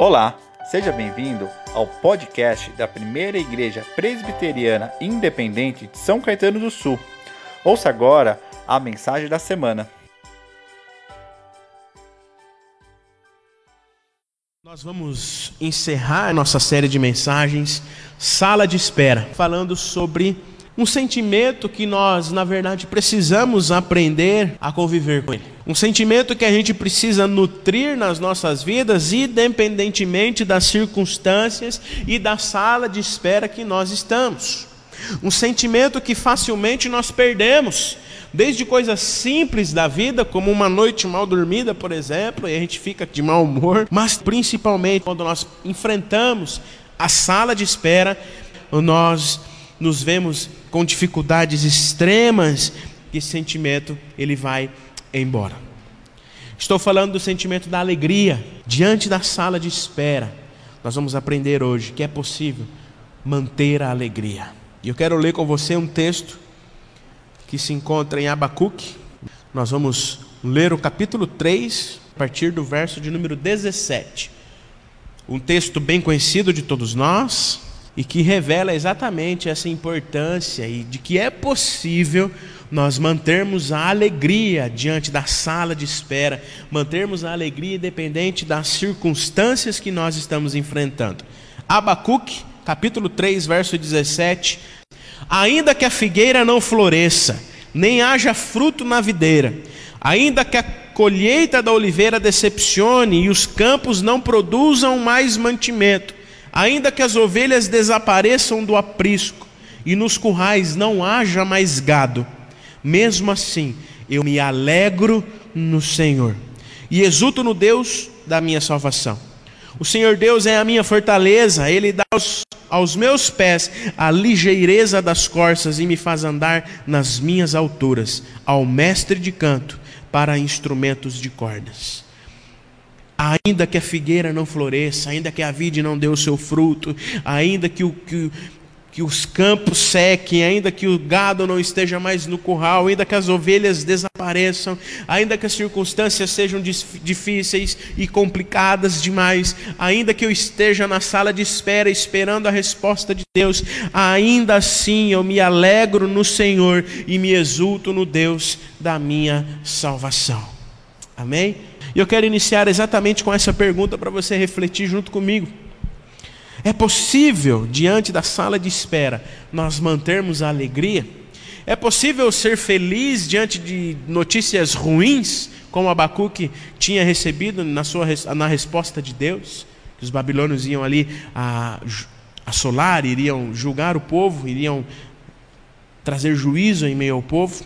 Olá, seja bem-vindo ao podcast da Primeira Igreja Presbiteriana Independente de São Caetano do Sul. Ouça agora a mensagem da semana. Nós vamos encerrar nossa série de mensagens Sala de Espera, falando sobre um sentimento que nós, na verdade, precisamos aprender a conviver com ele. Um sentimento que a gente precisa nutrir nas nossas vidas, independentemente das circunstâncias e da sala de espera que nós estamos. Um sentimento que facilmente nós perdemos, desde coisas simples da vida, como uma noite mal dormida, por exemplo, e a gente fica de mau humor, mas principalmente quando nós enfrentamos a sala de espera, nós nos vemos com dificuldades extremas, esse sentimento ele vai embora. Estou falando do sentimento da alegria diante da sala de espera. Nós vamos aprender hoje que é possível manter a alegria. E eu quero ler com você um texto que se encontra em Abacuque. Nós vamos ler o capítulo 3, a partir do verso de número 17. Um texto bem conhecido de todos nós, e que revela exatamente essa importância e de que é possível nós mantermos a alegria diante da sala de espera, mantermos a alegria independente das circunstâncias que nós estamos enfrentando. Abacuque, capítulo 3, verso 17: Ainda que a figueira não floresça, nem haja fruto na videira, ainda que a colheita da oliveira decepcione e os campos não produzam mais mantimento, Ainda que as ovelhas desapareçam do aprisco e nos currais não haja mais gado, mesmo assim eu me alegro no Senhor e exulto no Deus da minha salvação. O Senhor Deus é a minha fortaleza, Ele dá aos, aos meus pés a ligeireza das corças e me faz andar nas minhas alturas, ao mestre de canto para instrumentos de cordas. Ainda que a figueira não floresça, ainda que a vide não dê o seu fruto, ainda que, o, que, que os campos sequem, ainda que o gado não esteja mais no curral, ainda que as ovelhas desapareçam, ainda que as circunstâncias sejam difíceis e complicadas demais, ainda que eu esteja na sala de espera esperando a resposta de Deus, ainda assim eu me alegro no Senhor e me exulto no Deus da minha salvação. Amém? E eu quero iniciar exatamente com essa pergunta para você refletir junto comigo. É possível, diante da sala de espera, nós mantermos a alegria? É possível ser feliz diante de notícias ruins, como Abacuque tinha recebido na, sua, na resposta de Deus? Que os babilônios iam ali a, assolar, iriam julgar o povo, iriam trazer juízo em meio ao povo.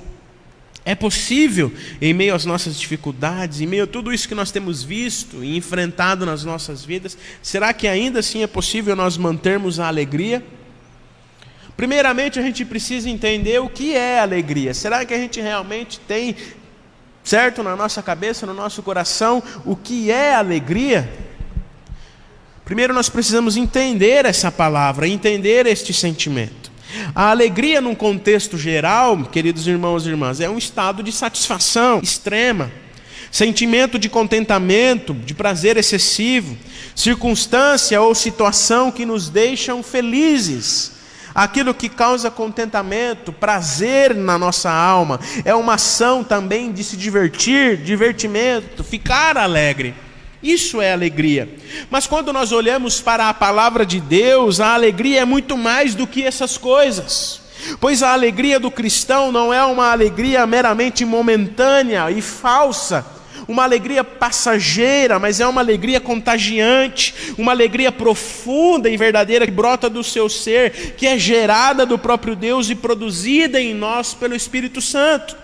É possível, em meio às nossas dificuldades, em meio a tudo isso que nós temos visto e enfrentado nas nossas vidas, será que ainda assim é possível nós mantermos a alegria? Primeiramente, a gente precisa entender o que é alegria. Será que a gente realmente tem, certo, na nossa cabeça, no nosso coração, o que é alegria? Primeiro, nós precisamos entender essa palavra, entender este sentimento. A alegria, num contexto geral, queridos irmãos e irmãs, é um estado de satisfação extrema, sentimento de contentamento, de prazer excessivo, circunstância ou situação que nos deixam felizes. Aquilo que causa contentamento, prazer na nossa alma, é uma ação também de se divertir, divertimento, ficar alegre. Isso é alegria. Mas quando nós olhamos para a palavra de Deus, a alegria é muito mais do que essas coisas. Pois a alegria do cristão não é uma alegria meramente momentânea e falsa, uma alegria passageira, mas é uma alegria contagiante, uma alegria profunda e verdadeira que brota do seu ser, que é gerada do próprio Deus e produzida em nós pelo Espírito Santo.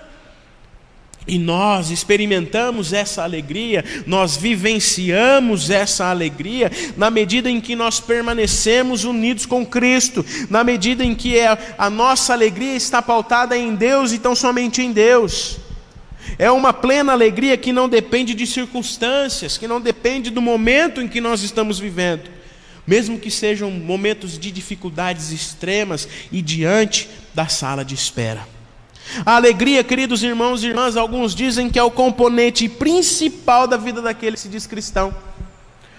E nós experimentamos essa alegria, nós vivenciamos essa alegria na medida em que nós permanecemos unidos com Cristo, na medida em que a, a nossa alegria está pautada em Deus e tão somente em Deus. É uma plena alegria que não depende de circunstâncias, que não depende do momento em que nós estamos vivendo, mesmo que sejam momentos de dificuldades extremas e diante da sala de espera. A alegria, queridos irmãos e irmãs, alguns dizem que é o componente principal da vida daquele que se diz cristão.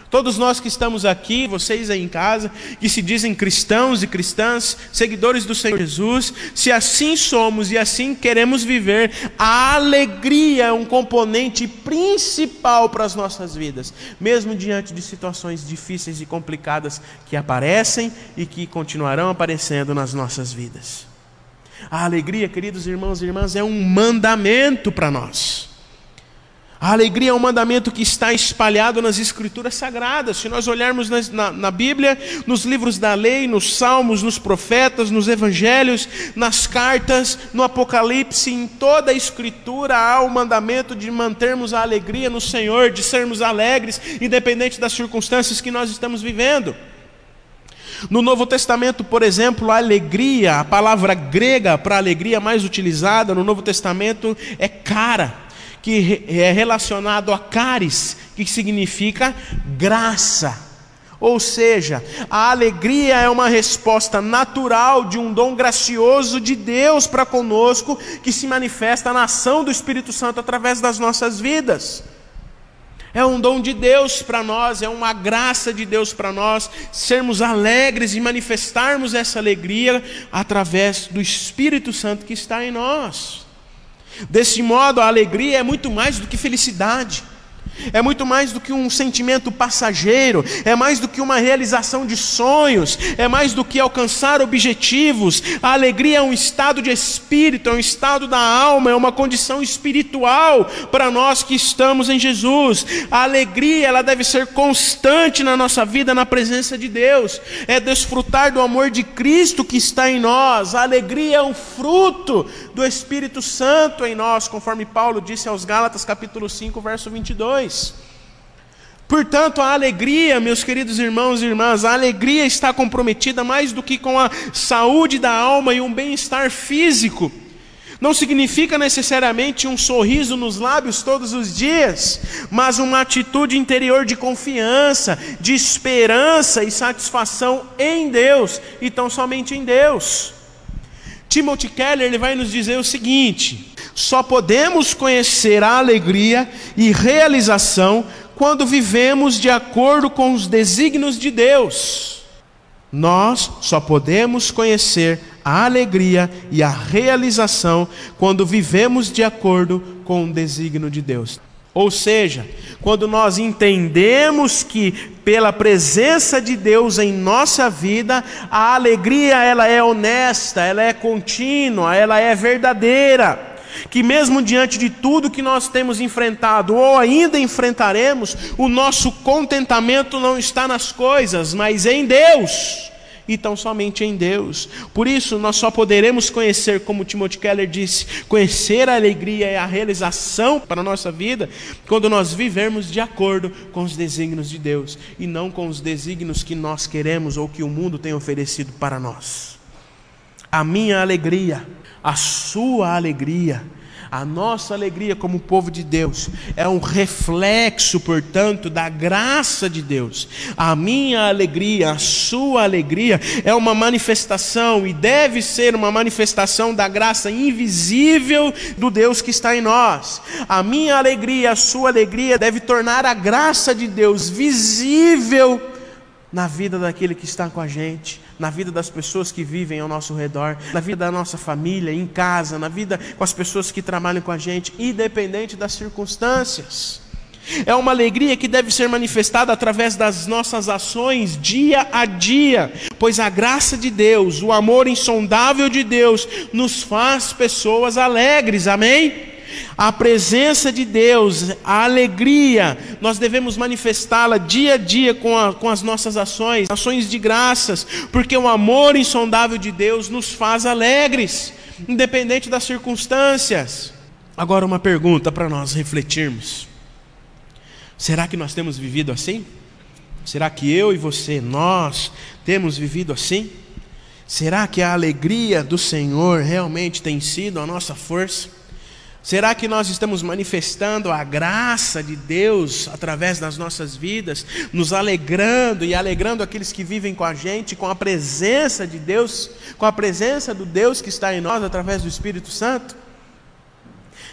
Todos nós que estamos aqui, vocês aí em casa, que se dizem cristãos e cristãs, seguidores do Senhor Jesus, se assim somos e assim queremos viver, a alegria é um componente principal para as nossas vidas, mesmo diante de situações difíceis e complicadas que aparecem e que continuarão aparecendo nas nossas vidas. A alegria, queridos irmãos e irmãs, é um mandamento para nós. A alegria é um mandamento que está espalhado nas Escrituras Sagradas. Se nós olharmos na, na, na, Bíblia, nos livros da lei, nos Salmos, nos profetas, nos Evangelhos, nas cartas, no Apocalipse, em toda a Escritura há o mandamento de mantermos a alegria no Senhor, de sermos alegres, independente das circunstâncias que nós estamos vivendo. No Novo Testamento, por exemplo, a alegria, a palavra grega para alegria mais utilizada no Novo Testamento é cara que é relacionado a caris, que significa graça. Ou seja, a alegria é uma resposta natural de um dom gracioso de Deus para conosco, que se manifesta na ação do Espírito Santo através das nossas vidas. É um dom de Deus para nós, é uma graça de Deus para nós, sermos alegres e manifestarmos essa alegria através do Espírito Santo que está em nós. Desse modo, a alegria é muito mais do que felicidade é muito mais do que um sentimento passageiro, é mais do que uma realização de sonhos, é mais do que alcançar objetivos. A alegria é um estado de espírito, é um estado da alma, é uma condição espiritual para nós que estamos em Jesus. A alegria, ela deve ser constante na nossa vida, na presença de Deus, é desfrutar do amor de Cristo que está em nós. A alegria é um fruto do Espírito Santo em nós, conforme Paulo disse aos Gálatas, capítulo 5, verso 22. Portanto, a alegria, meus queridos irmãos e irmãs, a alegria está comprometida mais do que com a saúde da alma e um bem-estar físico. Não significa necessariamente um sorriso nos lábios todos os dias, mas uma atitude interior de confiança, de esperança e satisfação em Deus e tão somente em Deus. Timothy Keller ele vai nos dizer o seguinte: só podemos conhecer a alegria e realização quando vivemos de acordo com os desígnios de Deus. Nós só podemos conhecer a alegria e a realização quando vivemos de acordo com o desígnio de Deus. Ou seja, quando nós entendemos que pela presença de Deus em nossa vida, a alegria ela é honesta, ela é contínua, ela é verdadeira que mesmo diante de tudo que nós temos enfrentado ou ainda enfrentaremos, o nosso contentamento não está nas coisas, mas em Deus. E tão somente em Deus. Por isso, nós só poderemos conhecer, como Timothy Keller disse, conhecer a alegria e a realização para a nossa vida, quando nós vivermos de acordo com os desígnios de Deus e não com os desígnios que nós queremos ou que o mundo tem oferecido para nós. A minha alegria a sua alegria, a nossa alegria como povo de Deus é um reflexo, portanto, da graça de Deus. A minha alegria, a sua alegria é uma manifestação e deve ser uma manifestação da graça invisível do Deus que está em nós. A minha alegria, a sua alegria deve tornar a graça de Deus visível na vida daquele que está com a gente na vida das pessoas que vivem ao nosso redor, na vida da nossa família, em casa, na vida com as pessoas que trabalham com a gente, independente das circunstâncias. É uma alegria que deve ser manifestada através das nossas ações dia a dia, pois a graça de Deus, o amor insondável de Deus, nos faz pessoas alegres, amém? A presença de Deus, a alegria, nós devemos manifestá-la dia a dia com, a, com as nossas ações, ações de graças, porque o amor insondável de Deus nos faz alegres, independente das circunstâncias. Agora, uma pergunta para nós refletirmos: será que nós temos vivido assim? Será que eu e você, nós, temos vivido assim? Será que a alegria do Senhor realmente tem sido a nossa força? Será que nós estamos manifestando a graça de Deus através das nossas vidas, nos alegrando e alegrando aqueles que vivem com a gente, com a presença de Deus, com a presença do Deus que está em nós através do Espírito Santo?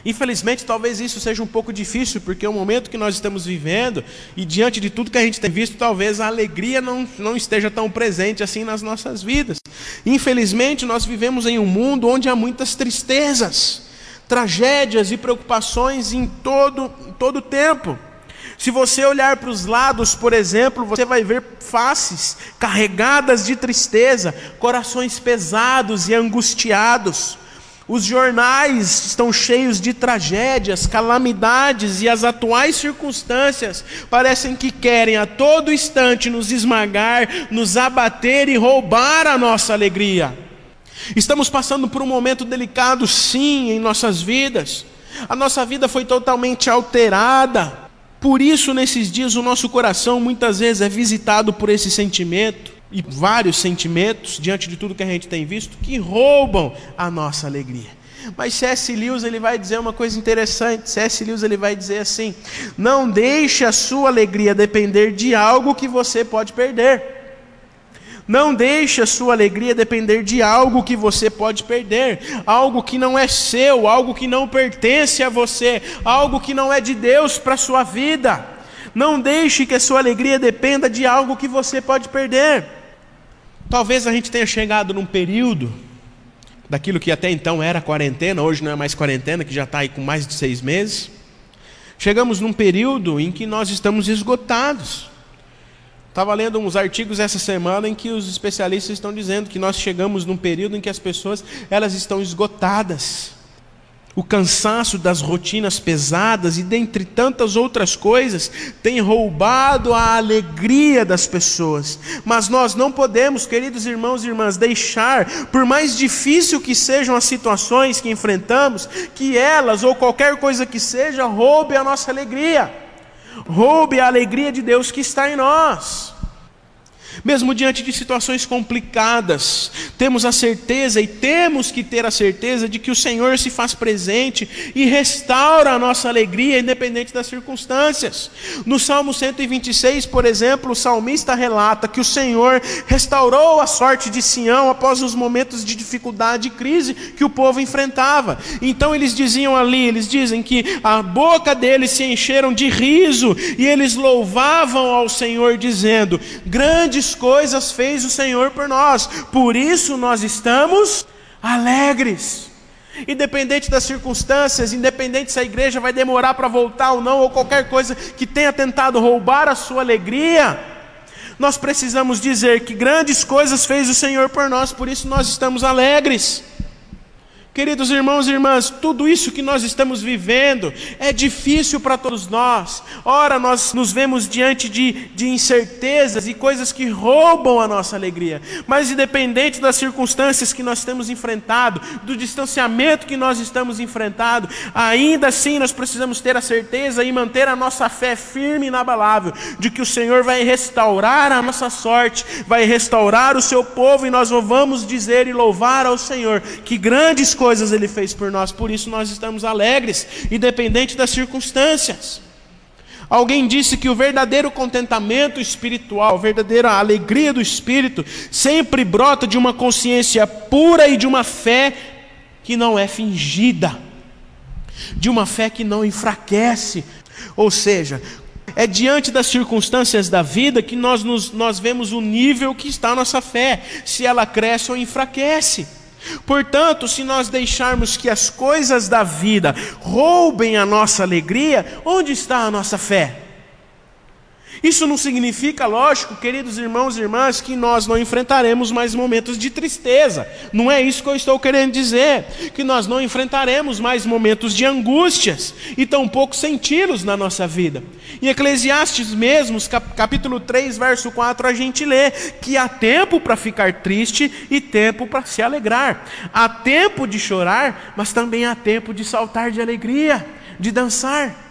Infelizmente, talvez isso seja um pouco difícil, porque o momento que nós estamos vivendo, e diante de tudo que a gente tem visto, talvez a alegria não, não esteja tão presente assim nas nossas vidas. Infelizmente, nós vivemos em um mundo onde há muitas tristezas, tragédias e preocupações em todo o todo tempo. Se você olhar para os lados, por exemplo, você vai ver faces carregadas de tristeza, corações pesados e angustiados. Os jornais estão cheios de tragédias, calamidades e as atuais circunstâncias parecem que querem a todo instante nos esmagar, nos abater e roubar a nossa alegria. Estamos passando por um momento delicado, sim, em nossas vidas. A nossa vida foi totalmente alterada. Por isso, nesses dias, o nosso coração muitas vezes é visitado por esse sentimento e vários sentimentos diante de tudo que a gente tem visto que roubam a nossa alegria. Mas C.S. Lewis ele vai dizer uma coisa interessante. C.S. Lewis ele vai dizer assim: não deixe a sua alegria depender de algo que você pode perder. Não deixe a sua alegria depender de algo que você pode perder, algo que não é seu, algo que não pertence a você, algo que não é de Deus para a sua vida. Não deixe que a sua alegria dependa de algo que você pode perder. Talvez a gente tenha chegado num período daquilo que até então era quarentena, hoje não é mais quarentena, que já está aí com mais de seis meses. Chegamos num período em que nós estamos esgotados. Estava lendo uns artigos essa semana em que os especialistas estão dizendo que nós chegamos num período em que as pessoas elas estão esgotadas o cansaço das rotinas pesadas e dentre tantas outras coisas tem roubado a alegria das pessoas. Mas nós não podemos, queridos irmãos e irmãs, deixar, por mais difícil que sejam as situações que enfrentamos, que elas ou qualquer coisa que seja roube a nossa alegria. Roube a alegria de Deus que está em nós. Mesmo diante de situações complicadas, temos a certeza e temos que ter a certeza de que o Senhor se faz presente e restaura a nossa alegria, independente das circunstâncias. No Salmo 126, por exemplo, o salmista relata que o Senhor restaurou a sorte de Sião após os momentos de dificuldade e crise que o povo enfrentava. Então eles diziam ali, eles dizem que a boca deles se encheram de riso e eles louvavam ao Senhor, dizendo: Grandes grandes coisas fez o Senhor por nós, por isso nós estamos alegres. Independente das circunstâncias, independente se a igreja vai demorar para voltar ou não, ou qualquer coisa que tenha tentado roubar a sua alegria, nós precisamos dizer que grandes coisas fez o Senhor por nós, por isso nós estamos alegres. Queridos irmãos e irmãs, tudo isso que nós estamos vivendo é difícil para todos nós. Ora, nós nos vemos diante de, de incertezas e coisas que roubam a nossa alegria. Mas, independente das circunstâncias que nós temos enfrentado, do distanciamento que nós estamos enfrentando, ainda assim nós precisamos ter a certeza e manter a nossa fé firme e inabalável de que o Senhor vai restaurar a nossa sorte, vai restaurar o seu povo e nós vamos dizer e louvar ao Senhor que grandes coisas coisas Ele fez por nós, por isso nós estamos alegres, independente das circunstâncias. Alguém disse que o verdadeiro contentamento espiritual, a verdadeira alegria do espírito, sempre brota de uma consciência pura e de uma fé que não é fingida, de uma fé que não enfraquece. Ou seja, é diante das circunstâncias da vida que nós, nos, nós vemos o nível que está a nossa fé, se ela cresce ou enfraquece. Portanto, se nós deixarmos que as coisas da vida roubem a nossa alegria, onde está a nossa fé? Isso não significa, lógico, queridos irmãos e irmãs, que nós não enfrentaremos mais momentos de tristeza. Não é isso que eu estou querendo dizer. Que nós não enfrentaremos mais momentos de angústias e tampouco senti-los na nossa vida. Em Eclesiastes mesmo, capítulo 3, verso 4, a gente lê que há tempo para ficar triste e tempo para se alegrar. Há tempo de chorar, mas também há tempo de saltar de alegria, de dançar.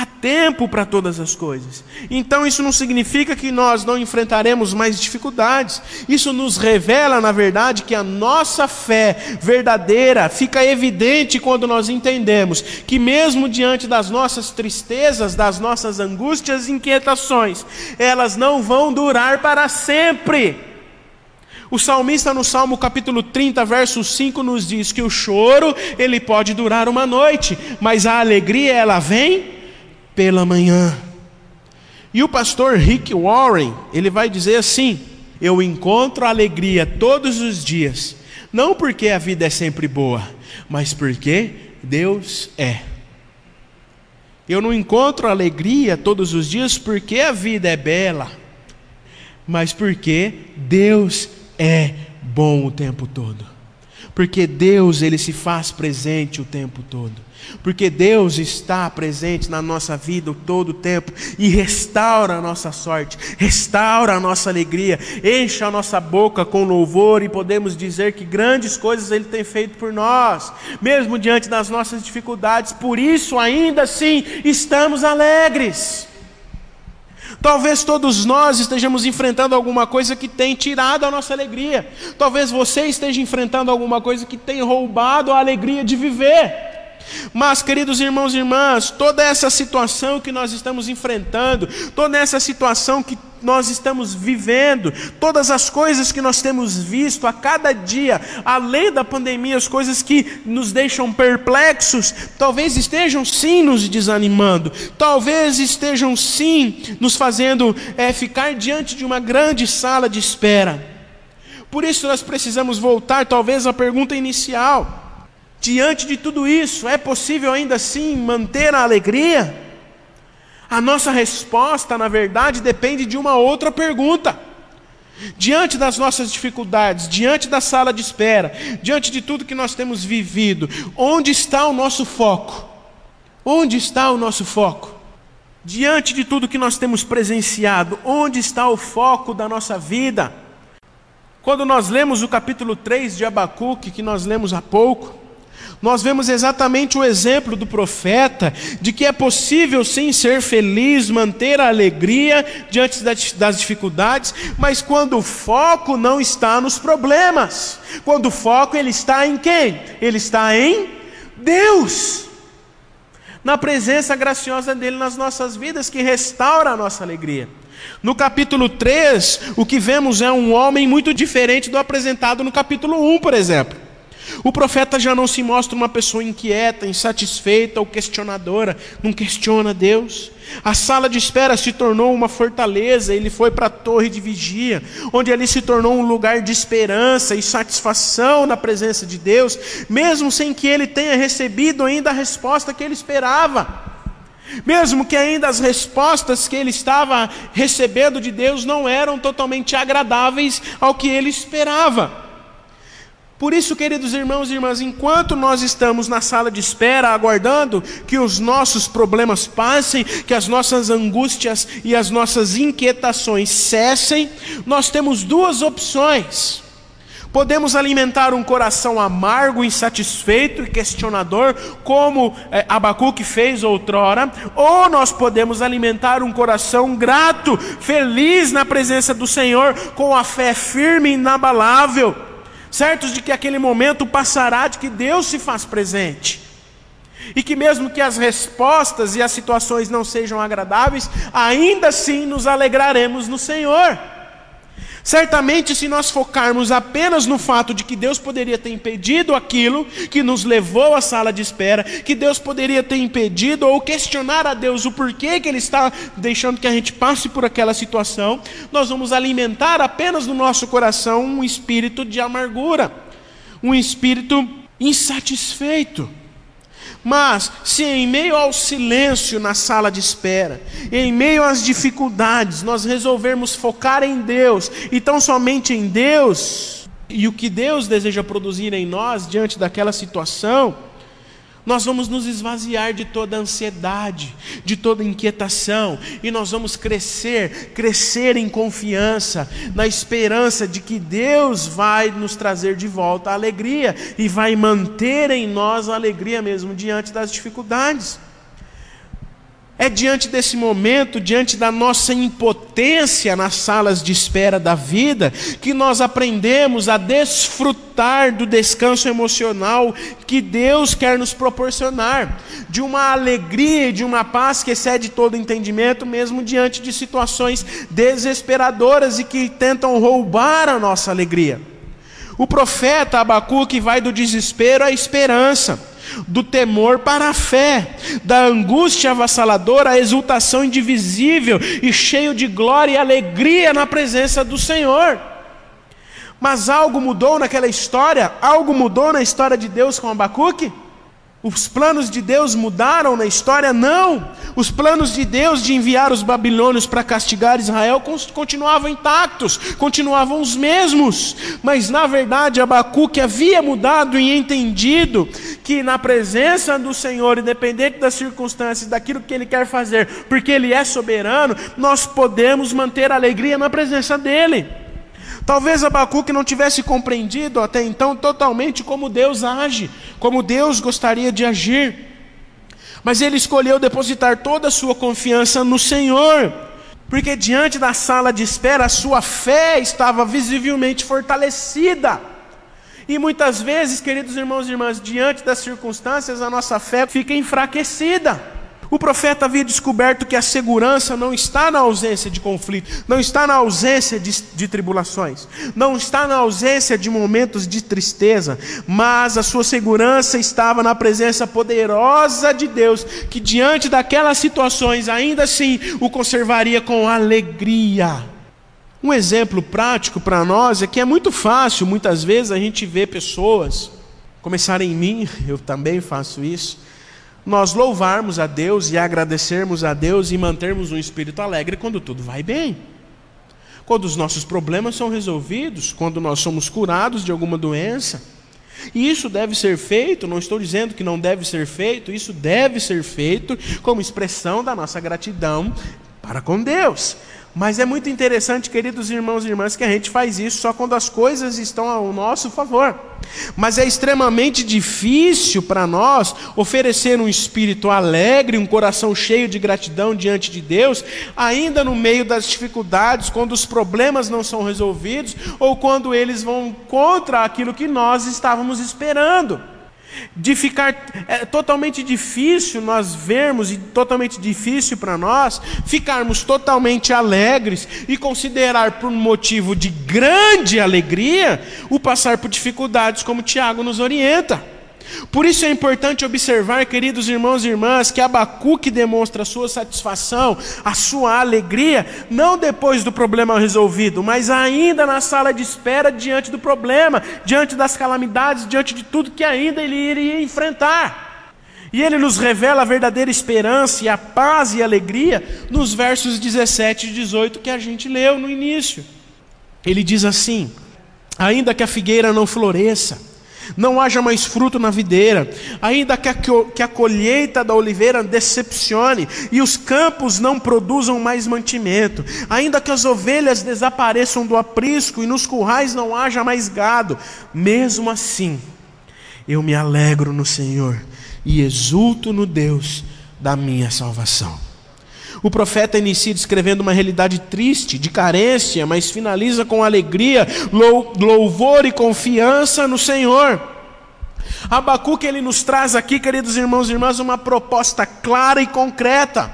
Há tempo para todas as coisas. Então isso não significa que nós não enfrentaremos mais dificuldades. Isso nos revela, na verdade, que a nossa fé verdadeira fica evidente quando nós entendemos que, mesmo diante das nossas tristezas, das nossas angústias e inquietações, elas não vão durar para sempre. O salmista no Salmo capítulo 30, verso 5 nos diz que o choro, ele pode durar uma noite, mas a alegria ela vem pela manhã. E o pastor Rick Warren, ele vai dizer assim: Eu encontro alegria todos os dias, não porque a vida é sempre boa, mas porque Deus é. Eu não encontro alegria todos os dias porque a vida é bela, mas porque Deus é bom o tempo todo. Porque Deus ele se faz presente o tempo todo. Porque Deus está presente na nossa vida todo o tempo e restaura a nossa sorte, restaura a nossa alegria, enche a nossa boca com louvor e podemos dizer que grandes coisas Ele tem feito por nós, mesmo diante das nossas dificuldades, por isso ainda assim estamos alegres. Talvez todos nós estejamos enfrentando alguma coisa que tem tirado a nossa alegria. Talvez você esteja enfrentando alguma coisa que tem roubado a alegria de viver. Mas, queridos irmãos e irmãs, toda essa situação que nós estamos enfrentando, toda essa situação que nós estamos vivendo, todas as coisas que nós temos visto a cada dia, além da pandemia, as coisas que nos deixam perplexos, talvez estejam sim nos desanimando, talvez estejam sim nos fazendo é, ficar diante de uma grande sala de espera. Por isso nós precisamos voltar, talvez, à pergunta inicial. Diante de tudo isso, é possível ainda assim manter a alegria? A nossa resposta, na verdade, depende de uma outra pergunta. Diante das nossas dificuldades, diante da sala de espera, diante de tudo que nós temos vivido, onde está o nosso foco? Onde está o nosso foco? Diante de tudo que nós temos presenciado, onde está o foco da nossa vida? Quando nós lemos o capítulo 3 de Abacuque, que nós lemos há pouco, nós vemos exatamente o exemplo do profeta de que é possível sim ser feliz, manter a alegria diante das dificuldades, mas quando o foco não está nos problemas, quando o foco ele está em quem? Ele está em Deus. Na presença graciosa dele nas nossas vidas que restaura a nossa alegria. No capítulo 3, o que vemos é um homem muito diferente do apresentado no capítulo 1, por exemplo. O profeta já não se mostra uma pessoa inquieta, insatisfeita ou questionadora, não questiona Deus. A sala de espera se tornou uma fortaleza, ele foi para a torre de vigia, onde ali se tornou um lugar de esperança e satisfação na presença de Deus, mesmo sem que ele tenha recebido ainda a resposta que ele esperava. Mesmo que ainda as respostas que ele estava recebendo de Deus não eram totalmente agradáveis ao que ele esperava. Por isso, queridos irmãos e irmãs, enquanto nós estamos na sala de espera, aguardando que os nossos problemas passem, que as nossas angústias e as nossas inquietações cessem, nós temos duas opções. Podemos alimentar um coração amargo, insatisfeito e questionador, como é, Abacuque fez outrora, ou nós podemos alimentar um coração grato, feliz na presença do Senhor, com a fé firme e inabalável certos de que aquele momento passará, de que Deus se faz presente. E que mesmo que as respostas e as situações não sejam agradáveis, ainda assim nos alegraremos no Senhor. Certamente, se nós focarmos apenas no fato de que Deus poderia ter impedido aquilo que nos levou à sala de espera, que Deus poderia ter impedido ou questionar a Deus o porquê que Ele está deixando que a gente passe por aquela situação, nós vamos alimentar apenas no nosso coração um espírito de amargura, um espírito insatisfeito. Mas, se em meio ao silêncio na sala de espera, em meio às dificuldades, nós resolvermos focar em Deus e tão somente em Deus, e o que Deus deseja produzir em nós diante daquela situação, nós vamos nos esvaziar de toda ansiedade, de toda inquietação, e nós vamos crescer, crescer em confiança, na esperança de que Deus vai nos trazer de volta a alegria e vai manter em nós a alegria mesmo diante das dificuldades. É diante desse momento, diante da nossa impotência nas salas de espera da vida, que nós aprendemos a desfrutar do descanso emocional que Deus quer nos proporcionar, de uma alegria e de uma paz que excede todo entendimento, mesmo diante de situações desesperadoras e que tentam roubar a nossa alegria. O profeta Abacuque vai do desespero à esperança, do temor para a fé, da angústia avassaladora à exultação indivisível e cheio de glória e alegria na presença do Senhor. Mas algo mudou naquela história? Algo mudou na história de Deus com Abacuque? Os planos de Deus mudaram na história? Não. Os planos de Deus de enviar os babilônios para castigar Israel continuavam intactos, continuavam os mesmos. Mas na verdade, Abacuque havia mudado e entendido que na presença do Senhor, independente das circunstâncias, daquilo que Ele quer fazer, porque Ele é soberano, nós podemos manter a alegria na presença dEle. Talvez Abacuque não tivesse compreendido até então totalmente como Deus age, como Deus gostaria de agir. Mas ele escolheu depositar toda a sua confiança no Senhor, porque diante da sala de espera a sua fé estava visivelmente fortalecida. E muitas vezes, queridos irmãos e irmãs, diante das circunstâncias, a nossa fé fica enfraquecida. O profeta havia descoberto que a segurança não está na ausência de conflito, não está na ausência de, de, tribulações, não está na ausência de momentos de tristeza, mas a sua segurança estava na presença poderosa de Deus, que diante daquelas situações ainda assim o conservaria com alegria. Um exemplo prático para nós é que é muito fácil, muitas vezes, a gente vê pessoas, começar em mim, eu também faço isso nós louvarmos a Deus e agradecermos a Deus e mantermos um espírito alegre quando tudo vai bem. Quando os nossos problemas são resolvidos, quando nós somos curados de alguma doença. E isso deve ser feito, não estou dizendo que não deve ser feito, isso deve ser feito como expressão da nossa gratidão para com Deus. Mas é muito interessante, queridos irmãos e irmãs, que a gente faz isso só quando as coisas estão ao nosso favor. Mas é extremamente difícil para nós oferecer um espírito alegre, um coração cheio de gratidão diante de Deus, ainda no meio das dificuldades, quando os problemas não são resolvidos ou quando eles vão contra aquilo que nós estávamos esperando de ficar é totalmente difícil nós vermos e totalmente difícil para nós ficarmos totalmente alegres e considerar por motivo de grande alegria o passar por dificuldades como Tiago nos orienta. Por isso é importante observar, queridos irmãos e irmãs, que Abacuque demonstra a sua satisfação, a sua alegria, não depois do problema resolvido, mas ainda na sala de espera diante do problema, diante das calamidades, diante de tudo que ainda ele iria enfrentar. E ele nos revela a verdadeira esperança e a paz e a alegria nos versos 17 e 18 que a gente leu no início. Ele diz assim: Ainda que a figueira não floresça, não haja mais fruto na videira, ainda que a, colheita da oliveira decepcione e os campos não produzam mais mantimento, ainda que as ovelhas desapareçam do aprisco e nos currais não haja mais gado, mesmo assim, eu me alegro no Senhor e exulto no Deus da minha salvação. O profeta inicia descrevendo uma realidade triste, de carência, mas finaliza com alegria, louvor e confiança no Senhor. Abacuque ele nos traz aqui, queridos irmãos e irmãs, uma proposta clara e concreta.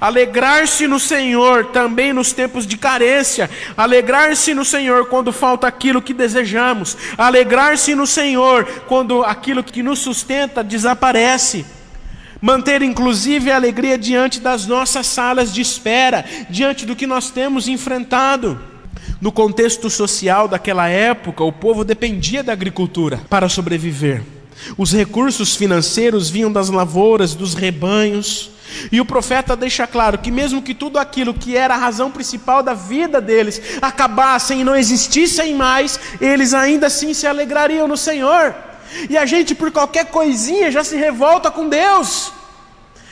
Alegrar-se no Senhor também nos tempos de carência, alegrar-se no Senhor quando falta aquilo que desejamos, alegrar-se no Senhor quando aquilo que nos sustenta desaparece manter inclusive a alegria diante das nossas salas de espera, diante do que nós temos enfrentado. No contexto social daquela época, o povo dependia da agricultura para sobreviver. Os recursos financeiros vinham das lavouras, dos rebanhos. E o profeta deixa claro que, mesmo que tudo aquilo que era a razão principal da vida deles acabassem e não existissem mais, eles ainda assim se alegrariam no Senhor. E a gente, por qualquer coisinha, já se revolta com Deus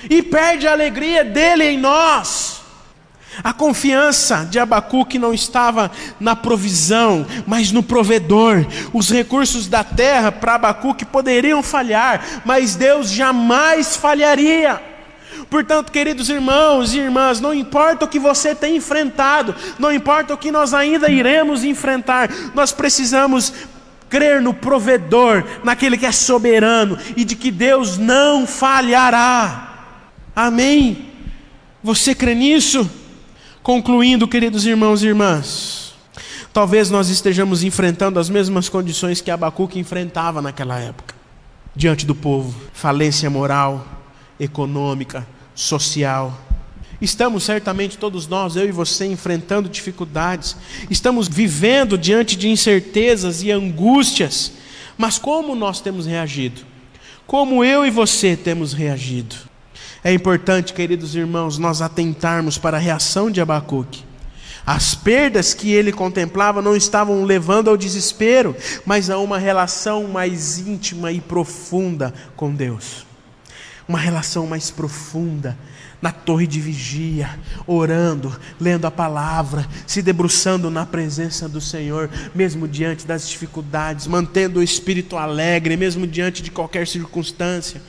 e perde a alegria dele em nós. A confiança de Abacuque não estava na provisão, mas no provedor. Os recursos da terra para Abacuque poderiam falhar, mas Deus jamais falharia. Portanto, queridos irmãos e irmãs, não importa o que você tem enfrentado, não importa o que nós ainda iremos enfrentar, nós precisamos crer no provedor, naquele que é soberano e de que Deus não falhará. Amém? Você crê nisso? Concluindo, queridos irmãos e irmãs, Talvez nós estejamos enfrentando as mesmas condições que Abacuque enfrentava naquela época, diante do povo: falência moral, econômica, social. Estamos certamente todos nós, eu e você, enfrentando dificuldades, estamos vivendo diante de incertezas e angústias, mas como nós temos reagido? Como eu e você temos reagido? É importante, queridos irmãos, nós atentarmos para a reação de Abacuque. As perdas que ele contemplava não estavam levando ao desespero, mas a uma relação mais íntima e profunda com Deus. Uma relação mais profunda na torre de vigia, orando, lendo a palavra, se debruçando na presença do Senhor, mesmo diante das dificuldades, mantendo o espírito alegre, mesmo diante de qualquer circunstância.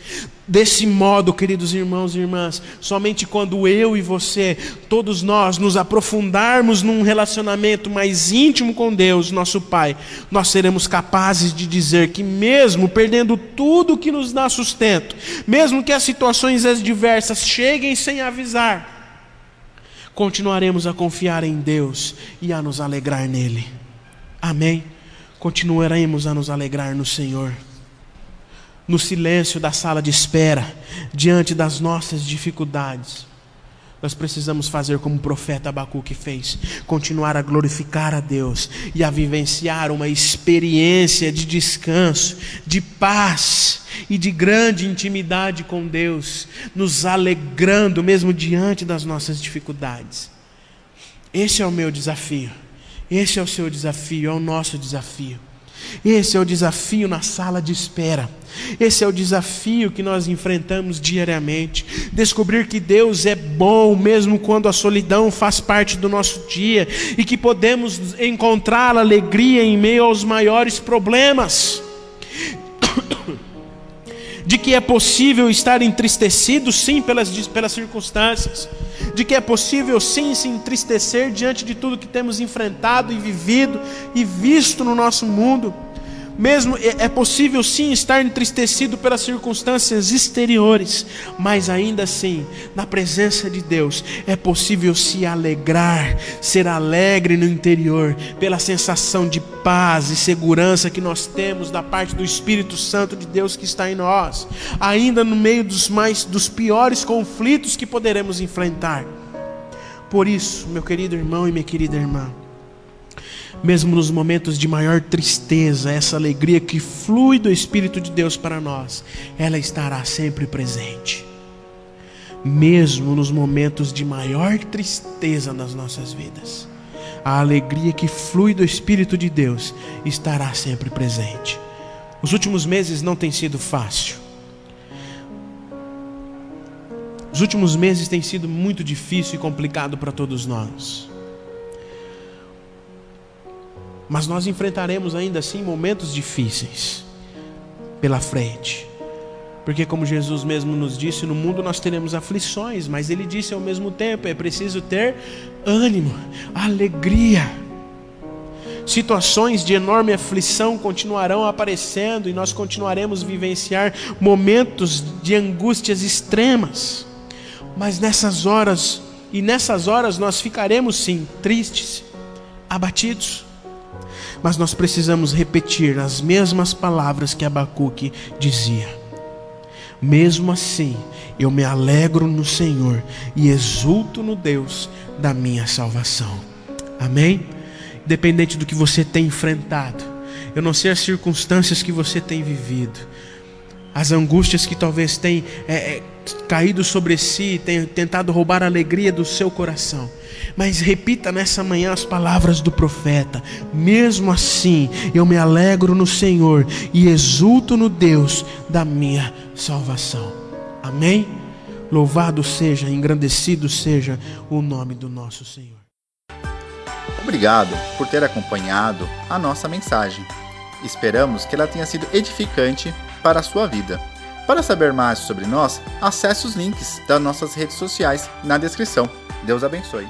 Desse modo, queridos irmãos e irmãs, somente quando eu e você, todos nós, nos aprofundarmos num relacionamento mais íntimo com Deus, nosso Pai, nós seremos capazes de dizer que, mesmo perdendo tudo que nos dá sustento, mesmo que as situações adversas cheguem sem avisar, continuaremos a confiar em Deus e a nos alegrar nele. Amém? Continuaremos a nos alegrar no Senhor no silêncio da sala de espera, diante das nossas dificuldades. Nós precisamos fazer como o profeta Abacuque fez, continuar a glorificar a Deus e a vivenciar uma experiência de descanso, de paz e de grande intimidade com Deus, nos alegrando mesmo diante das nossas dificuldades. Esse é o meu desafio, esse é o seu desafio, é o nosso desafio. Esse é o desafio na sala de espera. Esse é o desafio que nós enfrentamos diariamente. Descobrir que Deus é bom, mesmo quando a solidão faz parte do nosso dia, e que podemos encontrar alegria em meio aos maiores problemas. De que é possível estar entristecido, sim, pelas, pelas circunstâncias. De que é possível, sim, se entristecer diante de tudo que temos enfrentado e vivido e visto no nosso mundo mesmo é, é possível sim estar entristecido pelas circunstâncias exteriores, mas ainda assim, na presença de Deus, é possível se alegrar, ser alegre no interior, pela sensação de paz e segurança que nós temos da parte do Espírito Santo de Deus que está em nós, ainda no meio dos mais dos piores conflitos que poderemos enfrentar. Por isso, meu querido irmão e minha querida irmã, mesmo nos momentos de maior tristeza, essa alegria que flui do Espírito de Deus para nós, ela estará sempre presente. Mesmo nos momentos de maior tristeza nas nossas vidas, a alegria que flui do Espírito de Deus estará sempre presente. Os últimos meses não têm sido fácil. Os últimos meses têm sido muito difícil e complicado para todos nós. Mas nós enfrentaremos ainda assim momentos difíceis pela frente. Porque, como Jesus mesmo nos disse, no mundo nós teremos aflições, mas Ele disse ao mesmo tempo: é preciso ter ânimo, alegria. Situações de enorme aflição continuarão aparecendo e nós continuaremos vivenciar momentos de angústias extremas. Mas nessas horas, e nessas horas nós ficaremos sim tristes, abatidos mas nós precisamos repetir as mesmas palavras que Abacuque dizia. Mesmo assim, eu me alegro no Senhor e exulto no Deus da minha salvação. Amém? Independente do que você tem enfrentado, eu não sei as circunstâncias que você tem vivido, as angústias que talvez tenham é, é, caído sobre si, tenham tentado roubar a alegria do seu coração. Mas repita nessa manhã as palavras do profeta: mesmo assim, eu me alegro no Senhor e exulto no Deus da minha salvação. Amém? Louvado seja, engrandecido seja o nome do nosso Senhor. Obrigado por ter acompanhado a nossa mensagem. Esperamos que ela tenha sido edificante para a sua vida. Para saber mais sobre nós, acesse os links das nossas redes sociais na descrição. Deus abençoe.